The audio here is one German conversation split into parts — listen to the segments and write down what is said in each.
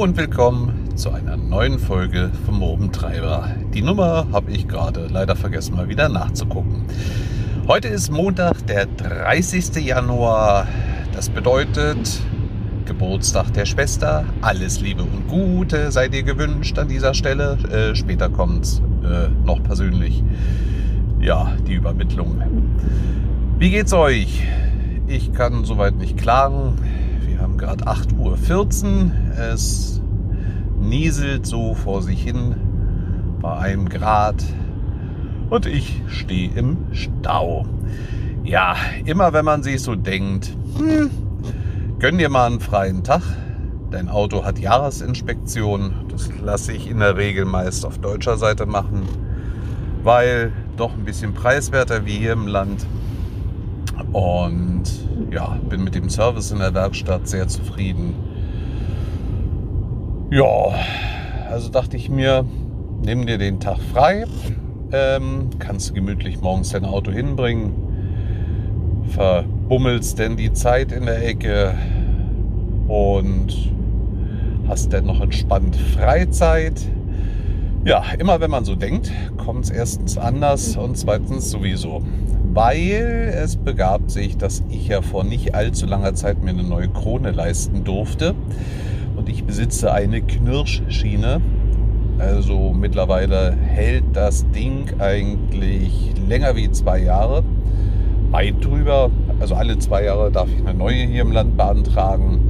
und willkommen zu einer neuen Folge vom Robentreiber. Die Nummer habe ich gerade leider vergessen mal wieder nachzugucken. Heute ist Montag, der 30. Januar. Das bedeutet Geburtstag der Schwester. Alles Liebe und Gute sei dir gewünscht an dieser Stelle. Äh, später kommt äh, noch persönlich ja, die Übermittlung. Wie geht's euch? Ich kann soweit nicht klagen. Gerade 8.14 Uhr. Es nieselt so vor sich hin bei einem Grad und ich stehe im Stau. Ja, immer wenn man sich so denkt, hm, gönn dir mal einen freien Tag. Dein Auto hat Jahresinspektion. Das lasse ich in der Regel meist auf deutscher Seite machen, weil doch ein bisschen preiswerter wie hier im Land. Und ja, bin mit dem Service in der Werkstatt sehr zufrieden. Ja, also dachte ich mir, nimm dir den Tag frei, ähm, kannst du gemütlich morgens dein Auto hinbringen, verbummelst denn die Zeit in der Ecke und hast dann noch entspannt Freizeit. Ja, immer wenn man so denkt, kommt es erstens anders und zweitens sowieso weil es begab sich, dass ich ja vor nicht allzu langer Zeit mir eine neue Krone leisten durfte. Und ich besitze eine Knirschschiene. Also mittlerweile hält das Ding eigentlich länger wie zwei Jahre. Weit drüber. Also alle zwei Jahre darf ich eine neue hier im Land beantragen.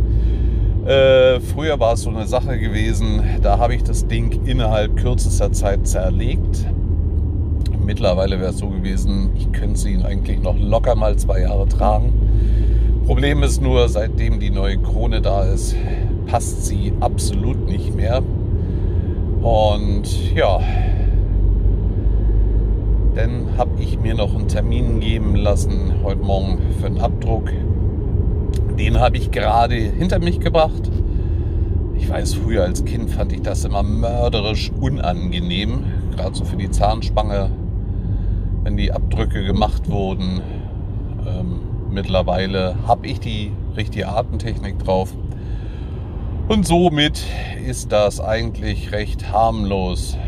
Äh, früher war es so eine Sache gewesen, da habe ich das Ding innerhalb kürzester Zeit zerlegt Mittlerweile wäre es so gewesen, ich könnte sie eigentlich noch locker mal zwei Jahre tragen. Problem ist nur, seitdem die neue Krone da ist, passt sie absolut nicht mehr. Und ja, dann habe ich mir noch einen Termin geben lassen heute Morgen für einen Abdruck. Den habe ich gerade hinter mich gebracht. Ich weiß, früher als Kind fand ich das immer mörderisch unangenehm, gerade so für die Zahnspange wenn die Abdrücke gemacht wurden. Ähm, mittlerweile habe ich die richtige Artentechnik drauf. Und somit ist das eigentlich recht harmlos.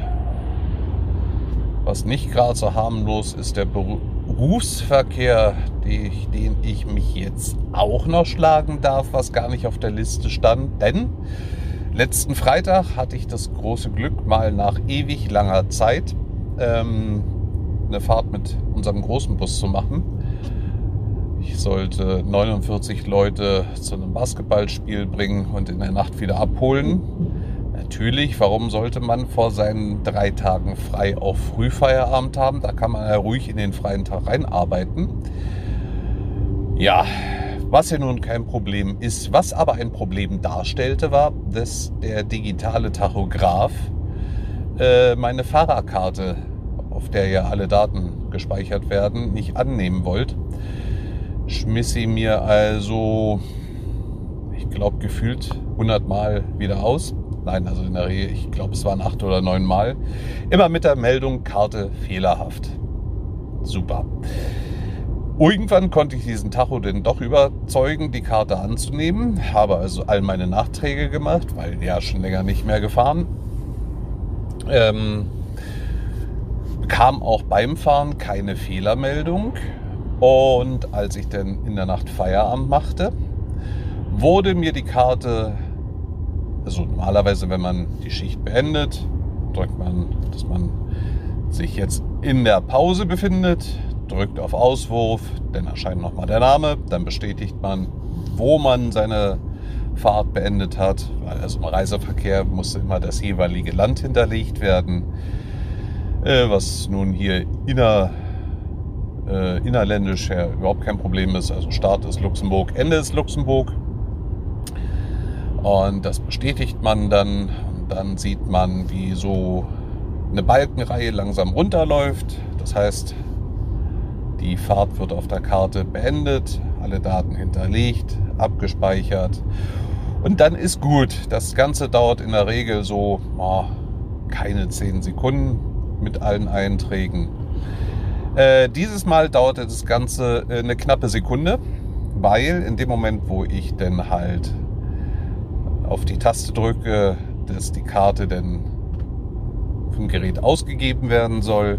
Was nicht gerade so harmlos ist, der Berufsverkehr, den ich mich jetzt auch noch schlagen darf, was gar nicht auf der Liste stand. Denn letzten Freitag hatte ich das große Glück, mal nach ewig langer Zeit ähm, eine Fahrt mit unserem großen Bus zu machen. Ich sollte 49 Leute zu einem Basketballspiel bringen und in der Nacht wieder abholen. Natürlich, warum sollte man vor seinen drei Tagen frei auch Frühfeierabend haben? Da kann man ja ruhig in den freien Tag reinarbeiten. Ja, was ja nun kein Problem ist. Was aber ein Problem darstellte, war, dass der digitale Tachograph äh, meine Fahrerkarte auf der ja alle Daten gespeichert werden, nicht annehmen wollt, schmiss sie mir also, ich glaube, gefühlt 100 Mal wieder aus. Nein, also in der Regel, ich glaube, es waren acht oder neun Mal. Immer mit der Meldung Karte fehlerhaft. Super. Irgendwann konnte ich diesen Tacho denn doch überzeugen, die Karte anzunehmen. Habe also all meine Nachträge gemacht, weil ja schon länger nicht mehr gefahren. Ähm, kam auch beim Fahren keine Fehlermeldung. Und als ich dann in der Nacht Feierabend machte, wurde mir die Karte, also normalerweise, wenn man die Schicht beendet, drückt man, dass man sich jetzt in der Pause befindet, drückt auf Auswurf, dann erscheint nochmal der Name, dann bestätigt man, wo man seine Fahrt beendet hat, weil also im Reiseverkehr musste immer das jeweilige Land hinterlegt werden äh, was nun hier inner, äh, innerländisch ja überhaupt kein Problem ist. Also Start ist Luxemburg, Ende ist Luxemburg. Und das bestätigt man dann. Und dann sieht man, wie so eine Balkenreihe langsam runterläuft. Das heißt, die Fahrt wird auf der Karte beendet, alle Daten hinterlegt, abgespeichert. Und dann ist gut. Das Ganze dauert in der Regel so oh, keine 10 Sekunden mit allen Einträgen. Äh, dieses Mal dauerte das Ganze äh, eine knappe Sekunde, weil in dem Moment, wo ich dann halt auf die Taste drücke, dass die Karte denn vom Gerät ausgegeben werden soll,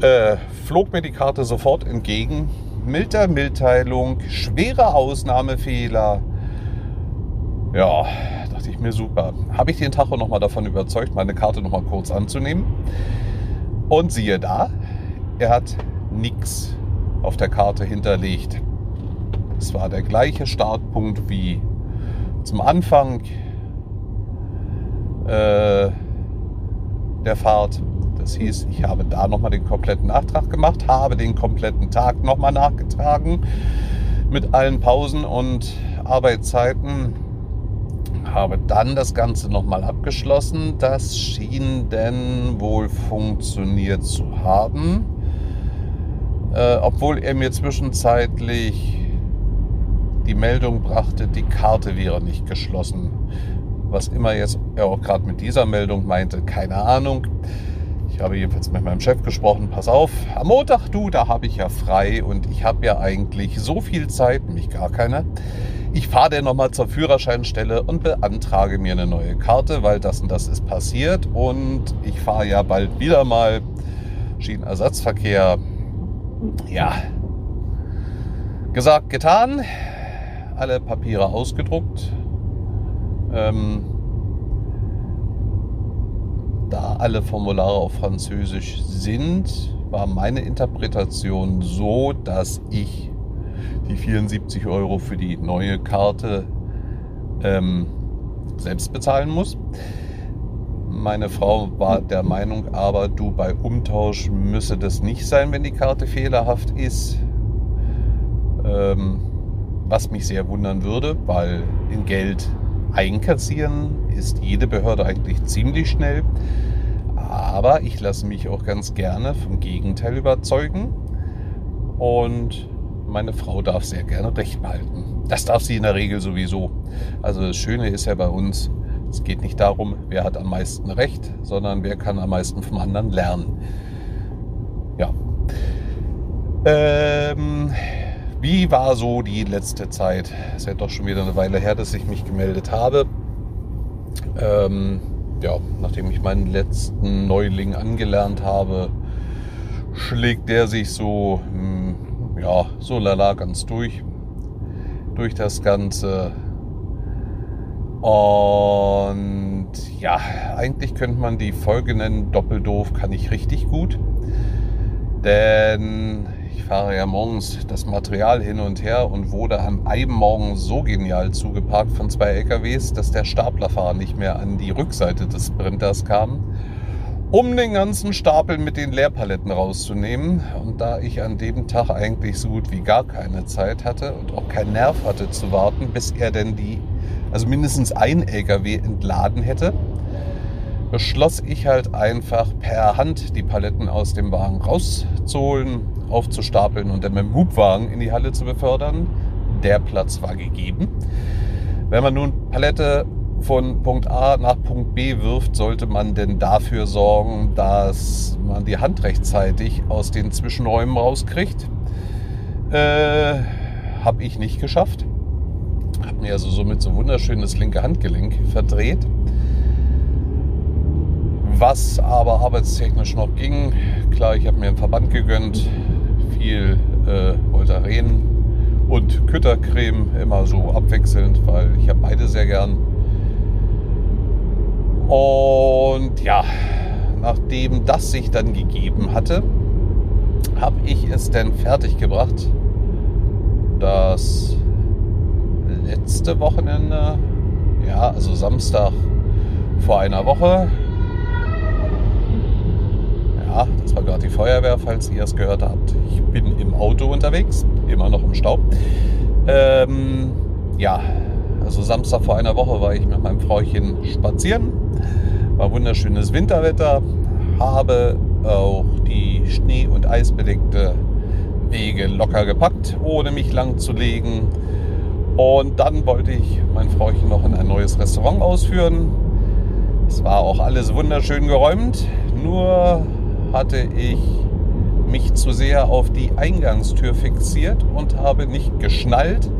äh, flog mir die Karte sofort entgegen. Milder Mitteilung, schwere Ausnahmefehler. Ja, dachte ich mir super. Habe ich den Tacho nochmal davon überzeugt, meine Karte nochmal kurz anzunehmen. Und siehe da, er hat nichts auf der Karte hinterlegt. Es war der gleiche Startpunkt wie zum Anfang äh, der Fahrt. Das hieß, ich habe da nochmal den kompletten Nachtrag gemacht, habe den kompletten Tag nochmal nachgetragen mit allen Pausen und Arbeitszeiten, habe dann das Ganze nochmal abgeschlossen. Das schien denn wohl funktioniert zu haben, äh, obwohl er mir zwischenzeitlich die Meldung brachte, die Karte wäre nicht geschlossen. Was immer jetzt er auch gerade mit dieser Meldung meinte, keine Ahnung. Ich habe jedenfalls mit meinem Chef gesprochen, pass auf, am Montag, du, da habe ich ja frei und ich habe ja eigentlich so viel Zeit, nämlich gar keine. Ich fahre dann nochmal zur Führerscheinstelle und beantrage mir eine neue Karte, weil das und das ist passiert und ich fahre ja bald wieder mal Schienenersatzverkehr. Ja, gesagt, getan alle Papiere ausgedruckt. Ähm, da alle Formulare auf Französisch sind, war meine Interpretation so, dass ich die 74 Euro für die neue Karte ähm, selbst bezahlen muss. Meine Frau war der Meinung, aber du bei Umtausch müsse das nicht sein, wenn die Karte fehlerhaft ist. Ähm, was mich sehr wundern würde, weil in Geld einkassieren ist jede Behörde eigentlich ziemlich schnell. Aber ich lasse mich auch ganz gerne vom Gegenteil überzeugen. Und meine Frau darf sehr gerne Recht behalten. Das darf sie in der Regel sowieso. Also das Schöne ist ja bei uns, es geht nicht darum, wer hat am meisten Recht, sondern wer kann am meisten vom anderen lernen. Ja. Ähm, wie war so die letzte Zeit? Es ist ja doch schon wieder eine Weile her, dass ich mich gemeldet habe. Ähm, ja, nachdem ich meinen letzten Neuling angelernt habe, schlägt der sich so, hm, ja, so lala ganz durch, durch das Ganze. Und ja, eigentlich könnte man die Folge nennen, Doppeldoof kann ich richtig gut. Denn fahre ja morgens das Material hin und her und wurde am einem Morgen so genial zugeparkt von zwei LKWs, dass der Staplerfahrer nicht mehr an die Rückseite des Sprinters kam, um den ganzen Stapel mit den Leerpaletten rauszunehmen. Und da ich an dem Tag eigentlich so gut wie gar keine Zeit hatte und auch keinen Nerv hatte zu warten, bis er denn die, also mindestens ein LKW entladen hätte, beschloss ich halt einfach per Hand die Paletten aus dem Wagen rauszuholen, aufzustapeln und dann mit dem Hubwagen in die Halle zu befördern. Der Platz war gegeben. Wenn man nun Palette von Punkt A nach Punkt B wirft, sollte man denn dafür sorgen, dass man die Hand rechtzeitig aus den Zwischenräumen rauskriegt. Äh, Habe ich nicht geschafft. Habe mir also somit so wunderschönes linke Handgelenk verdreht. Was aber arbeitstechnisch noch ging, klar, ich habe mir einen Verband gegönnt, viel äh, Voltaren und Küttercreme, immer so abwechselnd, weil ich habe beide sehr gern. Und ja, nachdem das sich dann gegeben hatte, habe ich es dann fertig gebracht. Das letzte Wochenende, ja, also Samstag vor einer Woche, das war gerade die Feuerwehr, falls ihr es gehört habt. Ich bin im Auto unterwegs, immer noch im Staub. Ähm, ja, also Samstag vor einer Woche war ich mit meinem Frauchen spazieren. War wunderschönes Winterwetter. Habe auch die Schnee- und Eisbedeckte Wege locker gepackt, ohne mich lang zu legen. Und dann wollte ich mein Frauchen noch in ein neues Restaurant ausführen. Es war auch alles wunderschön geräumt, nur hatte ich mich zu sehr auf die Eingangstür fixiert und habe nicht geschnallt,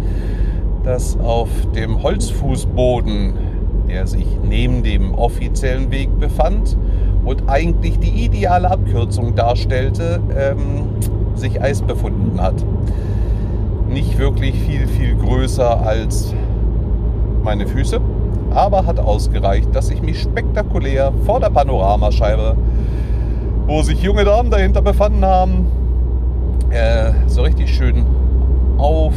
dass auf dem Holzfußboden, der sich neben dem offiziellen Weg befand und eigentlich die ideale Abkürzung darstellte, ähm, sich Eis befunden hat. Nicht wirklich viel, viel größer als meine Füße, aber hat ausgereicht, dass ich mich spektakulär vor der Panoramascheibe, wo sich junge Damen dahinter befanden haben, äh, so richtig schön auf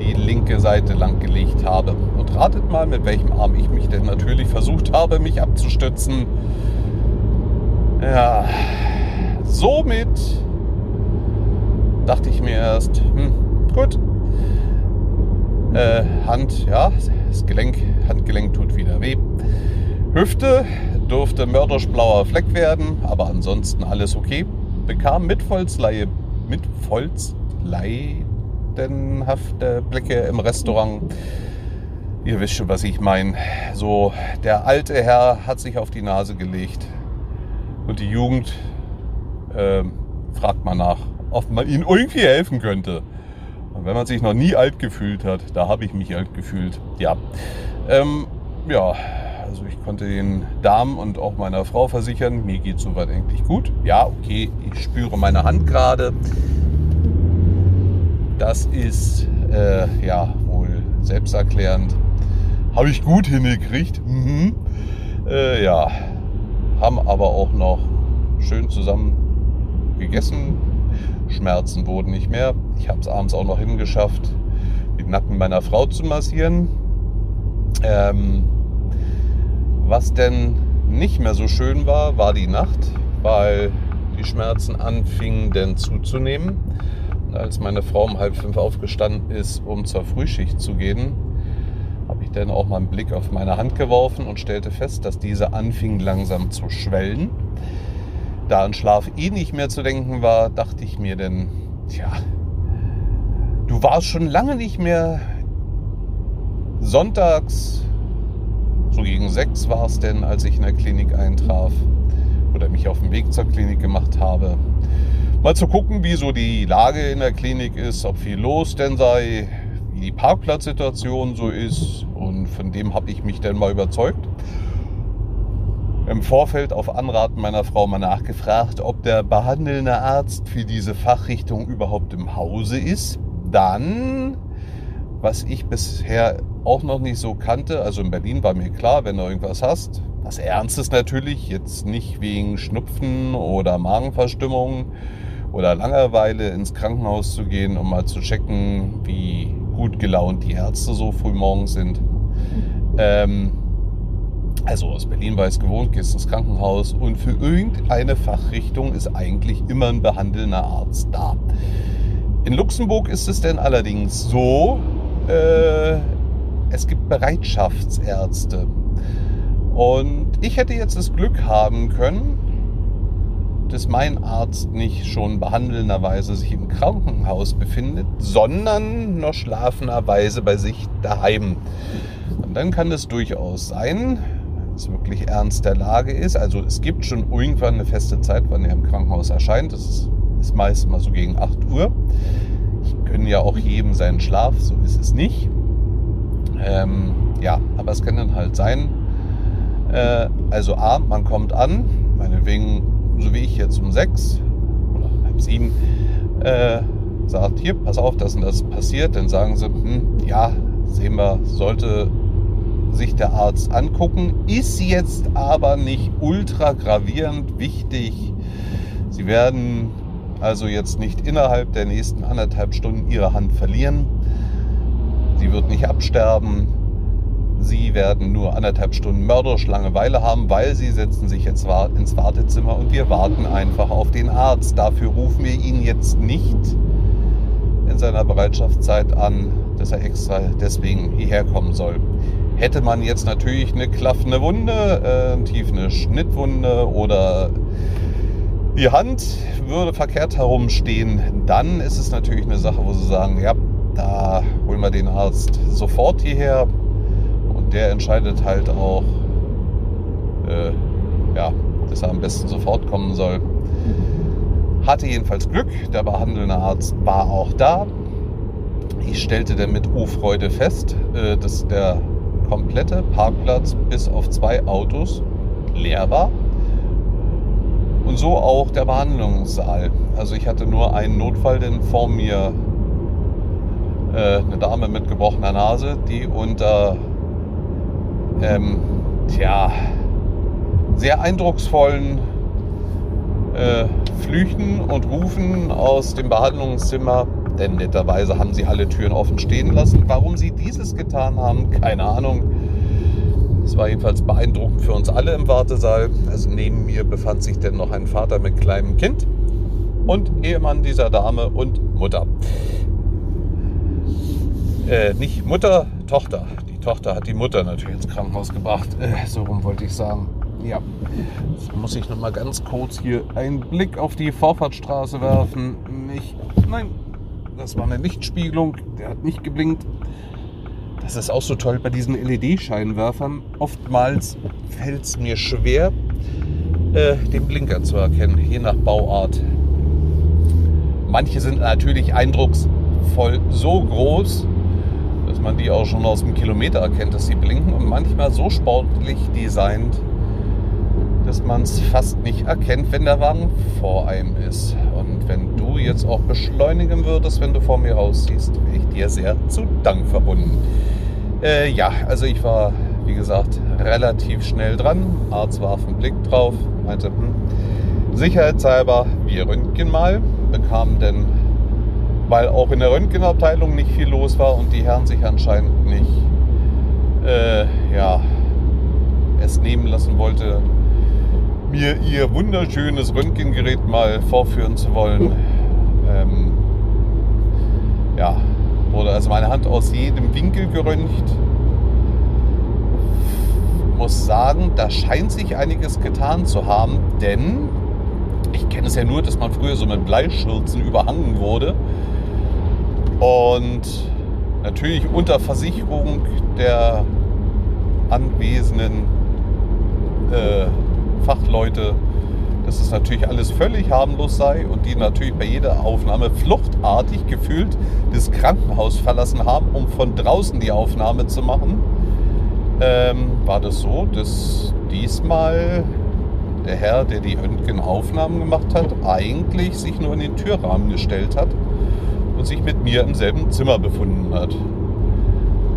die linke Seite lang gelegt habe. Und ratet mal, mit welchem Arm ich mich denn natürlich versucht habe, mich abzustützen. Ja, somit dachte ich mir erst, hm, gut, äh, Hand, ja, das Gelenk, Handgelenk tut wieder weh. Hüfte durfte mörderisch blauer Fleck werden, aber ansonsten alles okay. Bekam mit Volksleihe, mit Volksleidenhafte Blicke im Restaurant. Ihr wisst schon, was ich meine. So, der alte Herr hat sich auf die Nase gelegt und die Jugend äh, fragt mal nach, ob man ihnen irgendwie helfen könnte. Und wenn man sich noch nie alt gefühlt hat, da habe ich mich alt gefühlt. Ja, ähm, ja, also ich konnte den Damen und auch meiner Frau versichern, mir geht soweit eigentlich gut. Ja, okay, ich spüre meine Hand gerade. Das ist äh, ja wohl selbsterklärend. Habe ich gut hingekriegt. Mhm. Äh, ja, haben aber auch noch schön zusammen gegessen, Schmerzen wurden nicht mehr. Ich habe es abends auch noch hingeschafft, den Nacken meiner Frau zu massieren. Ähm, was denn nicht mehr so schön war, war die Nacht, weil die Schmerzen anfingen denn zuzunehmen. Als meine Frau um halb fünf aufgestanden ist, um zur Frühschicht zu gehen, dann auch mal einen Blick auf meine Hand geworfen und stellte fest, dass diese anfing langsam zu schwellen. Da an Schlaf eh nicht mehr zu denken war, dachte ich mir denn, tja, du warst schon lange nicht mehr sonntags, so gegen sechs war es denn, als ich in der Klinik eintraf oder mich auf den Weg zur Klinik gemacht habe. Mal zu gucken, wie so die Lage in der Klinik ist, ob viel los denn sei, wie die Parkplatzsituation so ist. Und von dem habe ich mich dann mal überzeugt im Vorfeld auf Anraten meiner Frau mal nachgefragt, ob der behandelnde Arzt für diese Fachrichtung überhaupt im Hause ist. Dann, was ich bisher auch noch nicht so kannte, also in Berlin war mir klar, wenn du irgendwas hast, was Ernstes natürlich, jetzt nicht wegen Schnupfen oder Magenverstimmung oder Langeweile ins Krankenhaus zu gehen, um mal zu checken, wie gut gelaunt die Ärzte so früh morgens sind. Ähm, also aus Berlin war es gewohnt, gehst ins Krankenhaus und für irgendeine Fachrichtung ist eigentlich immer ein behandelnder Arzt da. In Luxemburg ist es denn allerdings so, äh, es gibt Bereitschaftsärzte. Und ich hätte jetzt das Glück haben können, dass mein Arzt nicht schon behandelnderweise sich im Krankenhaus befindet, sondern noch schlafenderweise bei sich daheim. Und dann kann es durchaus sein, es wirklich ernst der Lage ist. Also es gibt schon irgendwann eine feste Zeit, wann er im Krankenhaus erscheint. Das ist, ist meist immer so gegen 8 Uhr. Ich gönne ja auch jedem seinen Schlaf, so ist es nicht. Ähm, ja, aber es kann dann halt sein, äh, also A, man kommt an, meinetwegen, so wie ich jetzt um 6 oder halb 7, äh, sagt, hier, pass auf, dass das passiert, dann sagen sie, hm, ja, sehen wir, sollte sich der Arzt angucken, ist jetzt aber nicht ultra gravierend wichtig. Sie werden also jetzt nicht innerhalb der nächsten anderthalb Stunden Ihre Hand verlieren. Sie wird nicht absterben. Sie werden nur anderthalb Stunden mörderisch Langeweile haben, weil Sie setzen sich jetzt ins Wartezimmer und wir warten einfach auf den Arzt. Dafür rufen wir ihn jetzt nicht in seiner Bereitschaftszeit an, dass er extra deswegen hierher kommen soll. Hätte man jetzt natürlich eine klaffende Wunde, äh, tief eine Schnittwunde oder die Hand würde verkehrt herumstehen, dann ist es natürlich eine Sache, wo sie sagen, ja, da holen wir den Arzt sofort hierher der entscheidet halt auch, äh, ja, dass er am besten sofort kommen soll. Hatte jedenfalls Glück, der behandelnde Arzt war auch da. ich stellte dann mit O-Freude fest, äh, dass der komplette Parkplatz bis auf zwei Autos leer war. Und so auch der Behandlungssaal. Also ich hatte nur einen Notfall, denn vor mir äh, eine Dame mit gebrochener Nase, die unter ähm, tja, sehr eindrucksvollen äh, Flüchen und Rufen aus dem Behandlungszimmer, denn netterweise haben sie alle Türen offen stehen lassen. Warum sie dieses getan haben, keine Ahnung. Es war jedenfalls beeindruckend für uns alle im Wartesaal. Also neben mir befand sich denn noch ein Vater mit kleinem Kind und Ehemann dieser Dame und Mutter. Äh, nicht Mutter, Tochter. Die Tochter hat die Mutter natürlich ins Krankenhaus gebracht. Äh, so rum wollte ich sagen. Ja, jetzt muss ich noch mal ganz kurz hier einen Blick auf die Vorfahrtsstraße werfen. Nicht, nein, das war eine Lichtspiegelung, der hat nicht geblinkt. Das ist auch so toll bei diesen LED-Scheinwerfern. Oftmals fällt es mir schwer, äh, den Blinker zu erkennen, je nach Bauart. Manche sind natürlich eindrucksvoll so groß, dass man die auch schon aus einem Kilometer erkennt, dass sie blinken und manchmal so sportlich designt, dass man es fast nicht erkennt, wenn der Wagen vor einem ist. Und wenn du jetzt auch beschleunigen würdest, wenn du vor mir rausziehst, wäre ich dir sehr zu Dank verbunden. Äh, ja, also ich war, wie gesagt, relativ schnell dran. Arzt warf einen Blick drauf, meinte, hm, sicherheitshalber, wir röntgen mal, bekamen denn, weil auch in der Röntgenabteilung nicht viel los war und die Herren sich anscheinend nicht äh, ja, es nehmen lassen wollte, mir ihr wunderschönes Röntgengerät mal vorführen zu wollen. Ähm, ja, wurde also meine Hand aus jedem Winkel geröntgt. Muss sagen, da scheint sich einiges getan zu haben, denn ich kenne es ja nur, dass man früher so mit Bleischürzen überhangen wurde. Und natürlich unter Versicherung der anwesenden äh, Fachleute, dass es natürlich alles völlig harmlos sei und die natürlich bei jeder Aufnahme fluchtartig gefühlt das Krankenhaus verlassen haben, um von draußen die Aufnahme zu machen, ähm, war das so, dass diesmal der Herr, der die Röntgenaufnahmen gemacht hat, eigentlich sich nur in den Türrahmen gestellt hat sich mit mir im selben Zimmer befunden hat.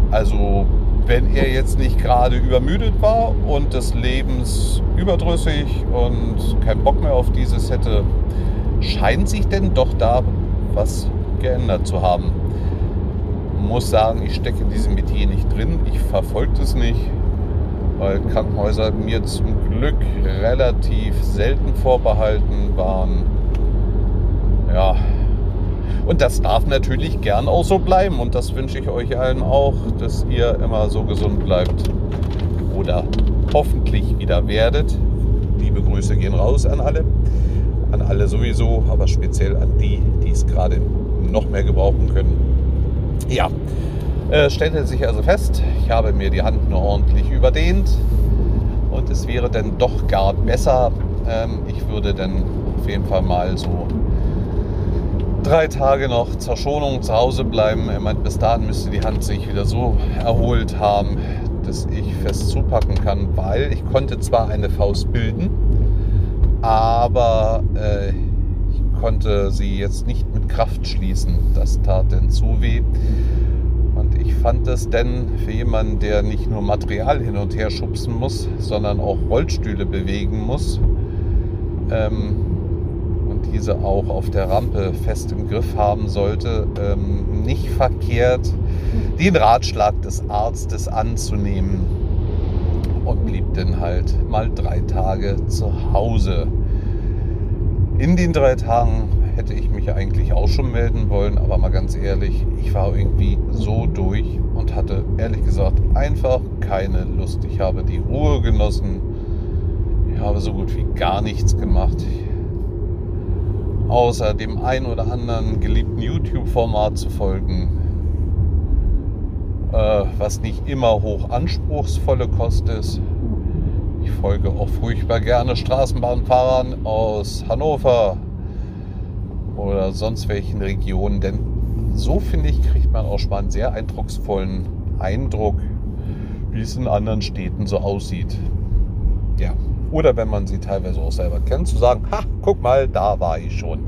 Also wenn er jetzt nicht gerade übermüdet war und des Lebens überdrüssig und keinen Bock mehr auf dieses hätte, scheint sich denn doch da was geändert zu haben. Muss sagen, ich stecke in diesem Metier nicht drin. Ich verfolge es nicht, weil Krankenhäuser mir zum Glück relativ selten vorbehalten waren. Ja, und das darf natürlich gern auch so bleiben. Und das wünsche ich euch allen auch, dass ihr immer so gesund bleibt. Oder hoffentlich wieder werdet. Liebe Grüße gehen raus an alle. An alle sowieso, aber speziell an die, die es gerade noch mehr gebrauchen können. Ja, äh, stellte sich also fest, ich habe mir die Hand nur ordentlich überdehnt. Und es wäre dann doch gar besser, ähm, ich würde dann auf jeden Fall mal so drei Tage noch zur Schonung zu Hause bleiben. Er meint, bis dahin müsste die Hand sich wieder so erholt haben, dass ich fest zupacken kann, weil ich konnte zwar eine Faust bilden, aber äh, ich konnte sie jetzt nicht mit Kraft schließen. Das tat denn zu weh. Und ich fand es denn für jemanden, der nicht nur Material hin und her schubsen muss, sondern auch Rollstühle bewegen muss, ähm, diese auch auf der Rampe fest im Griff haben sollte, ähm, nicht verkehrt, den Ratschlag des Arztes anzunehmen und blieb dann halt mal drei Tage zu Hause. In den drei Tagen hätte ich mich eigentlich auch schon melden wollen, aber mal ganz ehrlich, ich war irgendwie so durch und hatte ehrlich gesagt einfach keine Lust. Ich habe die Ruhe genossen. Ich habe so gut wie gar nichts gemacht außer dem ein oder anderen geliebten YouTube-Format zu folgen, äh, was nicht immer hoch anspruchsvolle Kost ist. Ich folge auch furchtbar gerne Straßenbahnfahrern aus Hannover oder sonst welchen Regionen, denn so finde ich, kriegt man auch schon mal einen sehr eindrucksvollen Eindruck, wie es in anderen Städten so aussieht. Ja. Oder wenn man sie teilweise auch selber kennt, zu sagen, ha, guck mal, da war ich schon.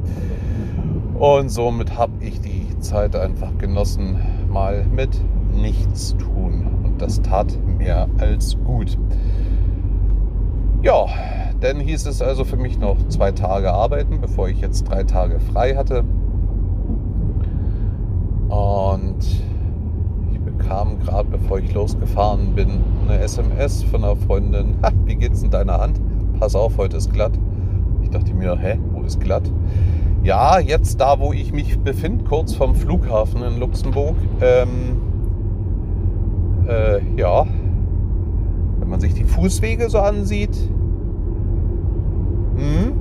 Und somit habe ich die Zeit einfach genossen, mal mit nichts tun. Und das tat mehr als gut. Ja, dann hieß es also für mich noch zwei Tage arbeiten, bevor ich jetzt drei Tage frei hatte. Und ich bekam gerade, bevor ich losgefahren bin, eine SMS von einer Freundin. Ha, wie geht's in deiner Hand? Pass auf, heute ist glatt. Ich dachte mir, hä, wo ist glatt? Ja, jetzt da, wo ich mich befinde, kurz vom Flughafen in Luxemburg. Ähm, äh, ja, wenn man sich die Fußwege so ansieht, hm,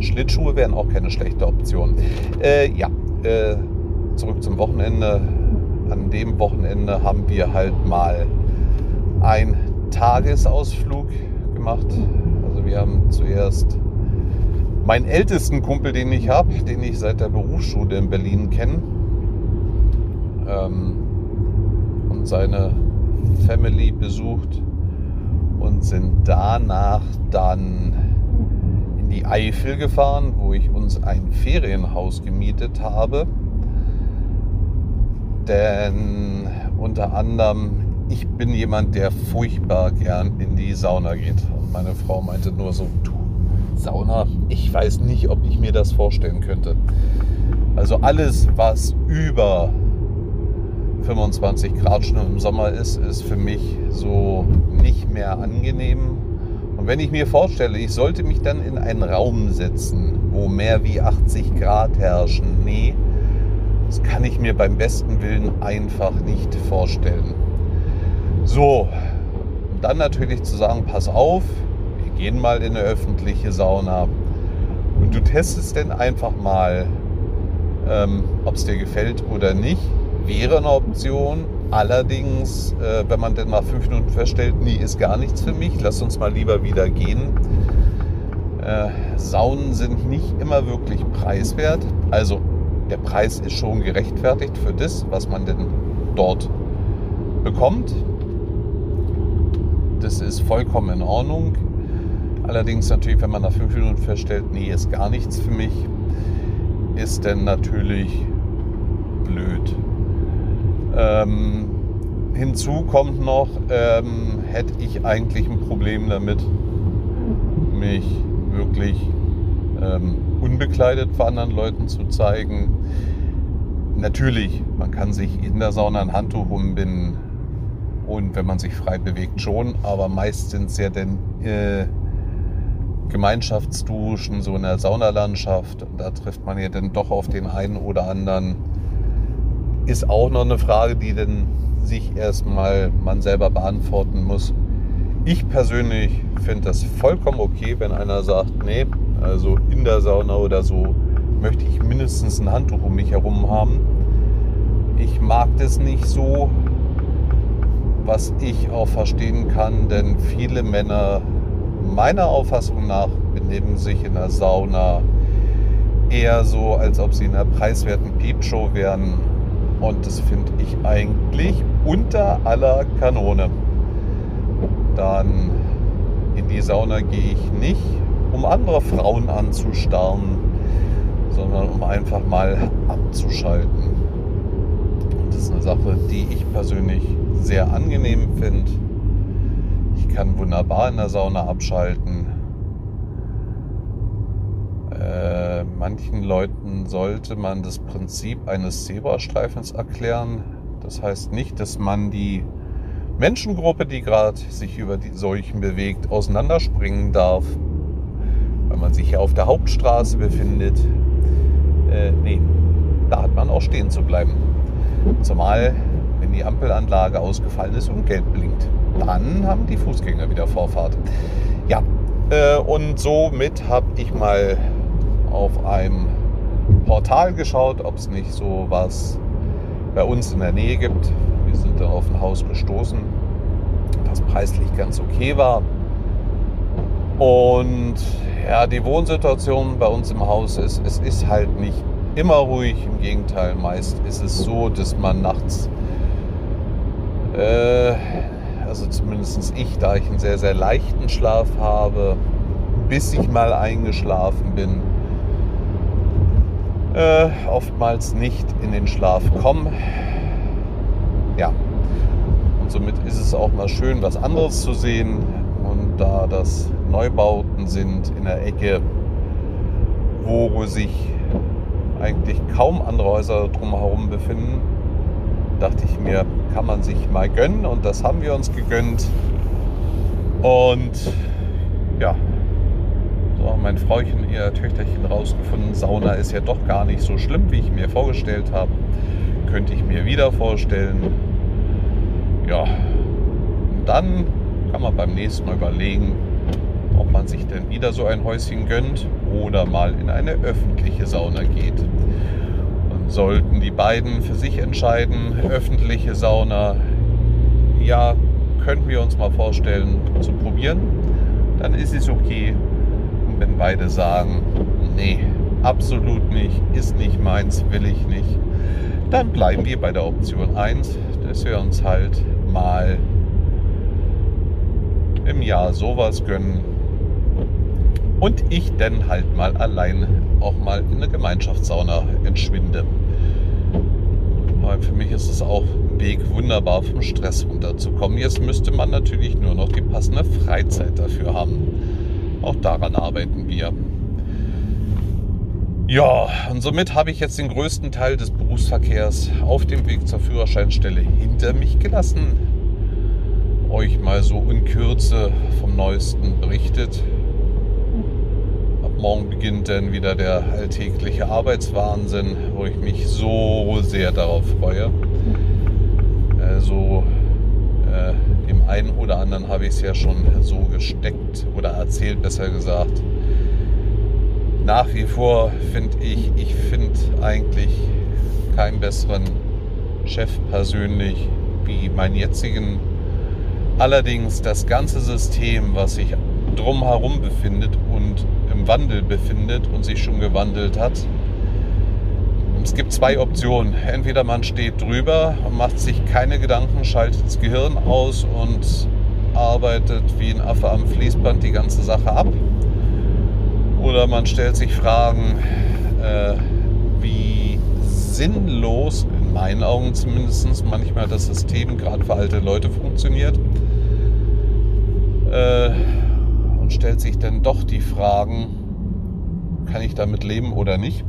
Schlittschuhe wären auch keine schlechte Option. Äh, ja, äh, zurück zum Wochenende. An dem Wochenende haben wir halt mal einen Tagesausflug gemacht. Also wir haben zuerst meinen ältesten Kumpel, den ich habe, den ich seit der Berufsschule in Berlin kenne, ähm, und seine Family besucht und sind danach dann in die Eifel gefahren, wo ich uns ein Ferienhaus gemietet habe. Denn unter anderem, ich bin jemand, der furchtbar gern in die Sauna geht. Und meine Frau meinte nur so, du, Sauna, ich weiß nicht, ob ich mir das vorstellen könnte. Also alles, was über 25 Grad schon im Sommer ist, ist für mich so nicht mehr angenehm. Und wenn ich mir vorstelle, ich sollte mich dann in einen Raum setzen, wo mehr wie 80 Grad herrschen, nee, das kann ich mir beim besten Willen einfach nicht vorstellen. So, dann natürlich zu sagen, pass auf, wir gehen mal in eine öffentliche Sauna und du testest denn einfach mal, ähm, ob es dir gefällt oder nicht wäre eine Option. Allerdings, äh, wenn man denn nach fünf Minuten feststellt, nee, ist gar nichts für mich, lass uns mal lieber wieder gehen. Äh, Saunen sind nicht immer wirklich preiswert. Also der Preis ist schon gerechtfertigt für das, was man denn dort bekommt. Das ist vollkommen in Ordnung. Allerdings natürlich, wenn man nach fünf Minuten feststellt, nee, ist gar nichts für mich, ist denn natürlich blöd. Ähm, hinzu kommt noch, ähm, hätte ich eigentlich ein Problem damit, mich wirklich ähm, unbekleidet vor anderen Leuten zu zeigen. Natürlich, man kann sich in der Sauna ein Handtuch umbinden und wenn man sich frei bewegt schon, aber meist sind es ja dann äh, Gemeinschaftsduschen, so in der Saunalandschaft. Da trifft man ja dann doch auf den einen oder anderen ist auch noch eine Frage, die dann sich erstmal man selber beantworten muss. Ich persönlich finde das vollkommen okay, wenn einer sagt, nee, also in der Sauna oder so möchte ich mindestens ein Handtuch um mich herum haben. Ich mag das nicht so, was ich auch verstehen kann, denn viele Männer meiner Auffassung nach benehmen sich in der Sauna eher so, als ob sie in einer preiswerten Piepshow wären und das finde ich eigentlich unter aller Kanone. Dann in die Sauna gehe ich nicht, um andere Frauen anzustarren, sondern um einfach mal abzuschalten. Und das ist eine Sache, die ich persönlich sehr angenehm finde. Ich kann wunderbar in der Sauna abschalten. Äh, manchen Leuten sollte man das Prinzip eines Zebrastreifens erklären. Das heißt nicht, dass man die Menschengruppe, die gerade sich über die Seuchen bewegt, auseinanderspringen darf, weil man sich ja auf der Hauptstraße befindet. Äh, nee, da hat man auch stehen zu bleiben. Zumal, wenn die Ampelanlage ausgefallen ist und gelb blinkt. Dann haben die Fußgänger wieder Vorfahrt. Ja, äh, und somit habe ich mal auf einem Portal geschaut, ob es nicht so was bei uns in der Nähe gibt. Wir sind dann auf ein Haus gestoßen, das preislich ganz okay war. Und ja, die Wohnsituation bei uns im Haus ist, es ist halt nicht immer ruhig. Im Gegenteil, meist ist es so, dass man nachts, äh, also zumindest ich, da ich einen sehr, sehr leichten Schlaf habe, bis ich mal eingeschlafen bin, äh, oftmals nicht in den Schlaf komme. Ja, und somit ist es auch mal schön, was anderes zu sehen. Und da das Neubauten sind in der Ecke, wo sich eigentlich kaum andere Häuser drumherum befinden, dachte ich mir, kann man sich mal gönnen und das haben wir uns gegönnt. Und ja, so haben mein Frauchen, ihr Töchterchen rausgefunden, Sauna ist ja doch gar nicht so schlimm, wie ich mir vorgestellt habe. Könnte ich mir wieder vorstellen. Ja, und dann kann man beim nächsten Mal überlegen, ob man sich denn wieder so ein Häuschen gönnt oder mal in eine öffentliche Sauna geht. Sollten die beiden für sich entscheiden, öffentliche Sauna, ja, könnten wir uns mal vorstellen zu probieren, dann ist es okay. Und wenn beide sagen, nee, absolut nicht, ist nicht meins, will ich nicht, dann bleiben wir bei der Option 1, dass wir uns halt mal im Jahr sowas gönnen, und ich dann halt mal allein auch mal in eine Gemeinschaftssauna entschwinde. Weil für mich ist es auch ein Weg, wunderbar vom Stress runterzukommen. Jetzt müsste man natürlich nur noch die passende Freizeit dafür haben. Auch daran arbeiten wir. Ja, und somit habe ich jetzt den größten Teil des Berufsverkehrs auf dem Weg zur Führerscheinstelle hinter mich gelassen. Euch mal so in Kürze vom Neuesten berichtet morgen beginnt dann wieder der alltägliche Arbeitswahnsinn, wo ich mich so sehr darauf freue. Also äh, dem einen oder anderen habe ich es ja schon so gesteckt oder erzählt, besser gesagt. Nach wie vor finde ich, ich finde eigentlich keinen besseren Chef persönlich wie meinen jetzigen. Allerdings das ganze System, was sich drumherum befindet und Wandel befindet und sich schon gewandelt hat. Es gibt zwei Optionen. Entweder man steht drüber und macht sich keine Gedanken, schaltet das Gehirn aus und arbeitet wie ein Affe am Fließband die ganze Sache ab. Oder man stellt sich Fragen, äh, wie sinnlos, in meinen Augen zumindest, manchmal das System gerade für alte Leute funktioniert. Äh, stellt sich dann doch die Fragen, kann ich damit leben oder nicht?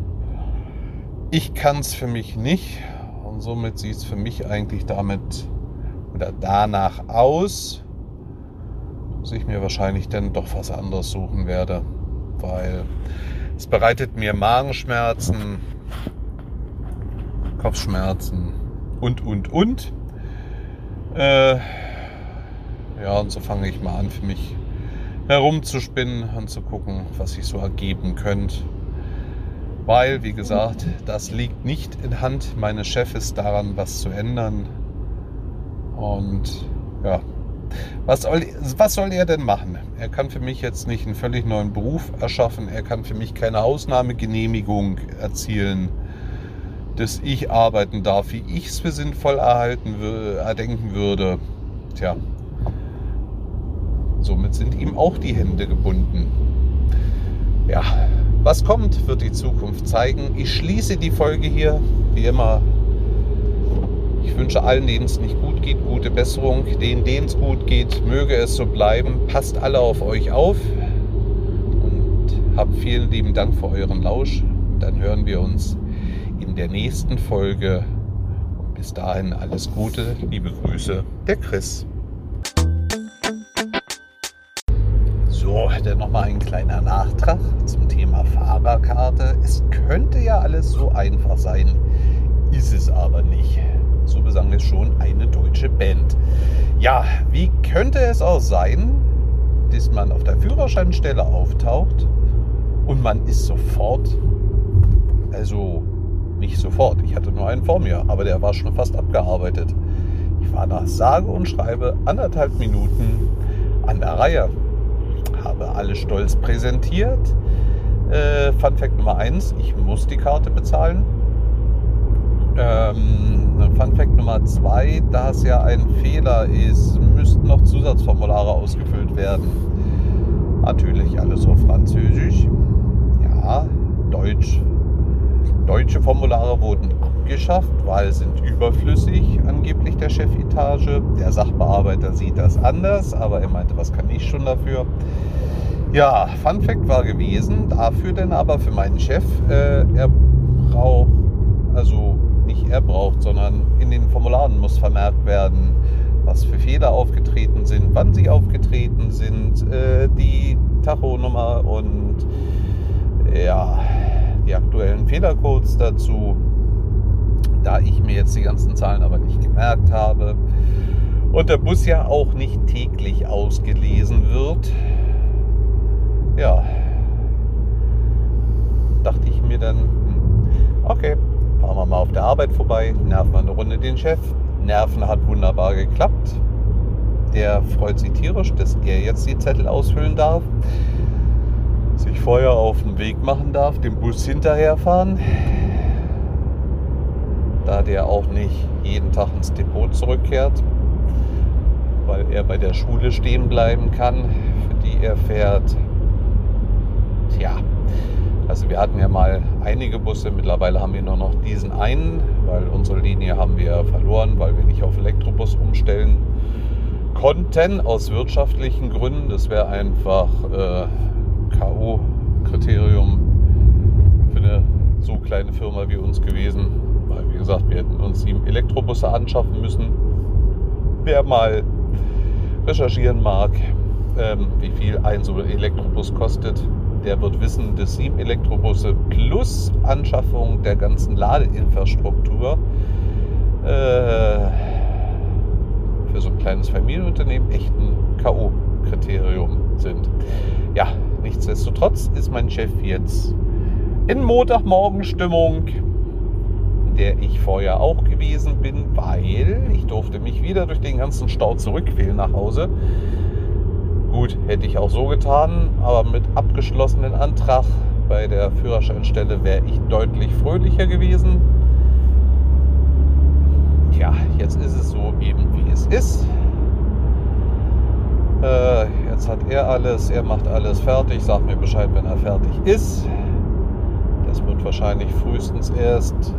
Ich kann es für mich nicht und somit sieht es für mich eigentlich damit oder danach aus, dass ich mir wahrscheinlich dann doch was anderes suchen werde, weil es bereitet mir Magenschmerzen, Kopfschmerzen und, und, und. Äh, ja, und so fange ich mal an, für mich herumzuspinnen und zu gucken, was sich so ergeben könnte. Weil, wie gesagt, das liegt nicht in Hand meines Chefes daran, was zu ändern. Und ja, was soll, was soll er denn machen? Er kann für mich jetzt nicht einen völlig neuen Beruf erschaffen. Er kann für mich keine Ausnahmegenehmigung erzielen, dass ich arbeiten darf, wie ich es für sinnvoll erhalten, erdenken würde. Tja, Somit sind ihm auch die Hände gebunden. Ja, was kommt, wird die Zukunft zeigen. Ich schließe die Folge hier, wie immer. Ich wünsche allen, denen es nicht gut geht, gute Besserung. Denen, denen es gut geht, möge es so bleiben. Passt alle auf euch auf. Und habt vielen lieben Dank für euren Lausch. Dann hören wir uns in der nächsten Folge. Bis dahin alles Gute. Liebe Grüße, der Chris. So, dann nochmal ein kleiner Nachtrag zum Thema Fahrerkarte. Es könnte ja alles so einfach sein, ist es aber nicht. So besang es schon eine deutsche Band. Ja, wie könnte es auch sein, dass man auf der Führerscheinstelle auftaucht und man ist sofort, also nicht sofort, ich hatte nur einen vor mir, aber der war schon fast abgearbeitet. Ich war nach sage und schreibe anderthalb Minuten an der Reihe habe alles stolz präsentiert, Äh, Fun Fact Nummer 1, ich muss die Karte bezahlen. Ähm, Fun Fact Nummer 2, da es ja ein Fehler ist, müssten noch Zusatzformulare ausgefüllt werden. Natürlich alles auf Französisch. Ja, Deutsch. Deutsche Formulare wurden abgeschafft, weil sind überflüssig, angeblich der Chefetage. Der Sachbearbeiter sieht das anders, aber er meinte, was kann ich schon dafür? Ja, Fun Fact war gewesen, dafür denn aber für meinen Chef, äh, er braucht, also nicht er braucht, sondern in den Formularen muss vermerkt werden, was für Fehler aufgetreten sind, wann sie aufgetreten sind, äh, die Tachonummer und ja, die aktuellen Fehlercodes dazu. Da ich mir jetzt die ganzen Zahlen aber nicht gemerkt habe und der Bus ja auch nicht täglich ausgelesen wird, ja, dachte ich mir dann, hm, okay, fahren wir mal auf der Arbeit vorbei, nerven wir eine Runde den Chef. Nerven hat wunderbar geklappt. Der freut sich tierisch, dass er jetzt die Zettel ausfüllen darf, sich vorher auf den Weg machen darf, den Bus hinterherfahren, da der auch nicht jeden Tag ins Depot zurückkehrt, weil er bei der Schule stehen bleiben kann, für die er fährt. Tja, also wir hatten ja mal einige Busse, mittlerweile haben wir nur noch diesen einen, weil unsere Linie haben wir verloren, weil wir nicht auf Elektrobus umstellen konnten aus wirtschaftlichen Gründen. Das wäre einfach äh, K.O.-Kriterium für eine so kleine Firma wie uns gewesen. Gesagt, wir hätten uns sieben Elektrobusse anschaffen müssen. Wer mal recherchieren mag, ähm, wie viel ein so Elektrobus kostet, der wird wissen, dass sieben Elektrobusse plus Anschaffung der ganzen Ladeinfrastruktur äh, für so ein kleines Familienunternehmen echt ein K.O.-Kriterium sind. Ja, nichtsdestotrotz ist mein Chef jetzt in Montagmorgenstimmung, der ich vorher auch gewesen bin, weil ich durfte mich wieder durch den ganzen Stau zurückquälen nach Hause. Gut, hätte ich auch so getan, aber mit abgeschlossenen Antrag bei der Führerscheinstelle wäre ich deutlich fröhlicher gewesen. Tja, jetzt ist es so eben, wie es ist. Äh, jetzt hat er alles, er macht alles fertig, sagt mir Bescheid, wenn er fertig ist. Das wird wahrscheinlich frühestens erst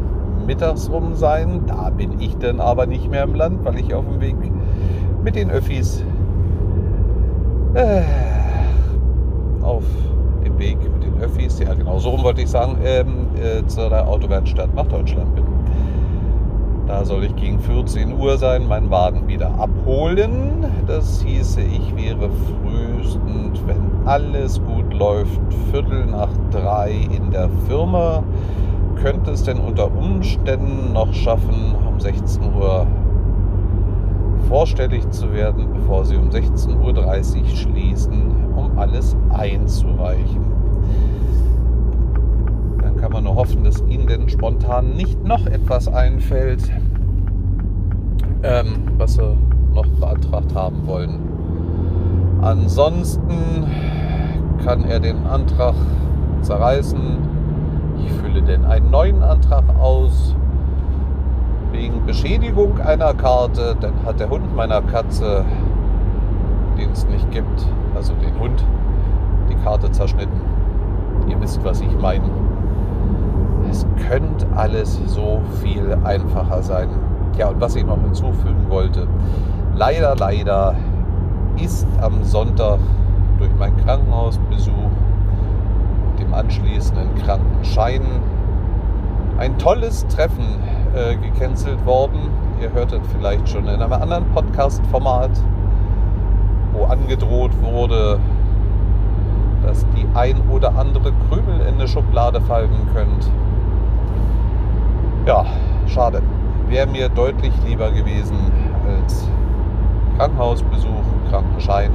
mittags rum sein. Da bin ich dann aber nicht mehr im Land, weil ich auf dem Weg mit den Öffis äh, auf dem Weg mit den Öffis, ja genau, so rum wollte ich sagen, ähm, äh, zu der Autowerkstatt nach Deutschland bin. Da soll ich gegen 14 Uhr sein, meinen Wagen wieder abholen. Das hieße, ich wäre frühestens, wenn alles gut läuft, Viertel nach drei in der Firma. Könnte es denn unter Umständen noch schaffen, um 16 Uhr vorstellig zu werden, bevor sie um 16.30 Uhr schließen, um alles einzureichen. Dann kann man nur hoffen, dass Ihnen denn spontan nicht noch etwas einfällt, ähm, was Sie noch beantragt haben wollen. Ansonsten kann er den Antrag zerreißen. Denn einen neuen Antrag aus wegen Beschädigung einer Karte, dann hat der Hund meiner Katze, den es nicht gibt, also den Hund, die Karte zerschnitten. Ihr wisst, was ich meine. Es könnte alles so viel einfacher sein. Ja, und was ich noch hinzufügen wollte, leider, leider ist am Sonntag durch meinen Krankenhausbesuch, dem anschließenden Krankenschein, ein tolles Treffen äh, gecancelt worden. Ihr hörtet vielleicht schon in einem anderen Podcast-Format, wo angedroht wurde, dass die ein oder andere Krümel in eine Schublade fallen könnte. Ja, schade. Wäre mir deutlich lieber gewesen als Krankenhausbesuch, Krankenschein.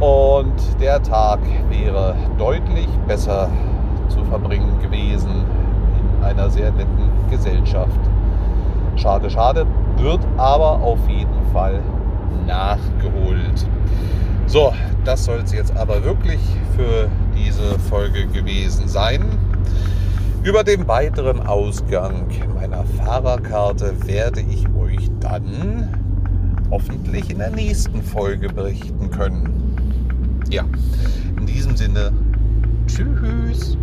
Und der Tag wäre deutlich besser zu verbringen gewesen in einer sehr netten Gesellschaft. Schade, schade, wird aber auf jeden Fall nachgeholt. So, das soll es jetzt aber wirklich für diese Folge gewesen sein. Über den weiteren Ausgang meiner Fahrerkarte werde ich euch dann hoffentlich in der nächsten Folge berichten können. Ja, in diesem Sinne, tschüss.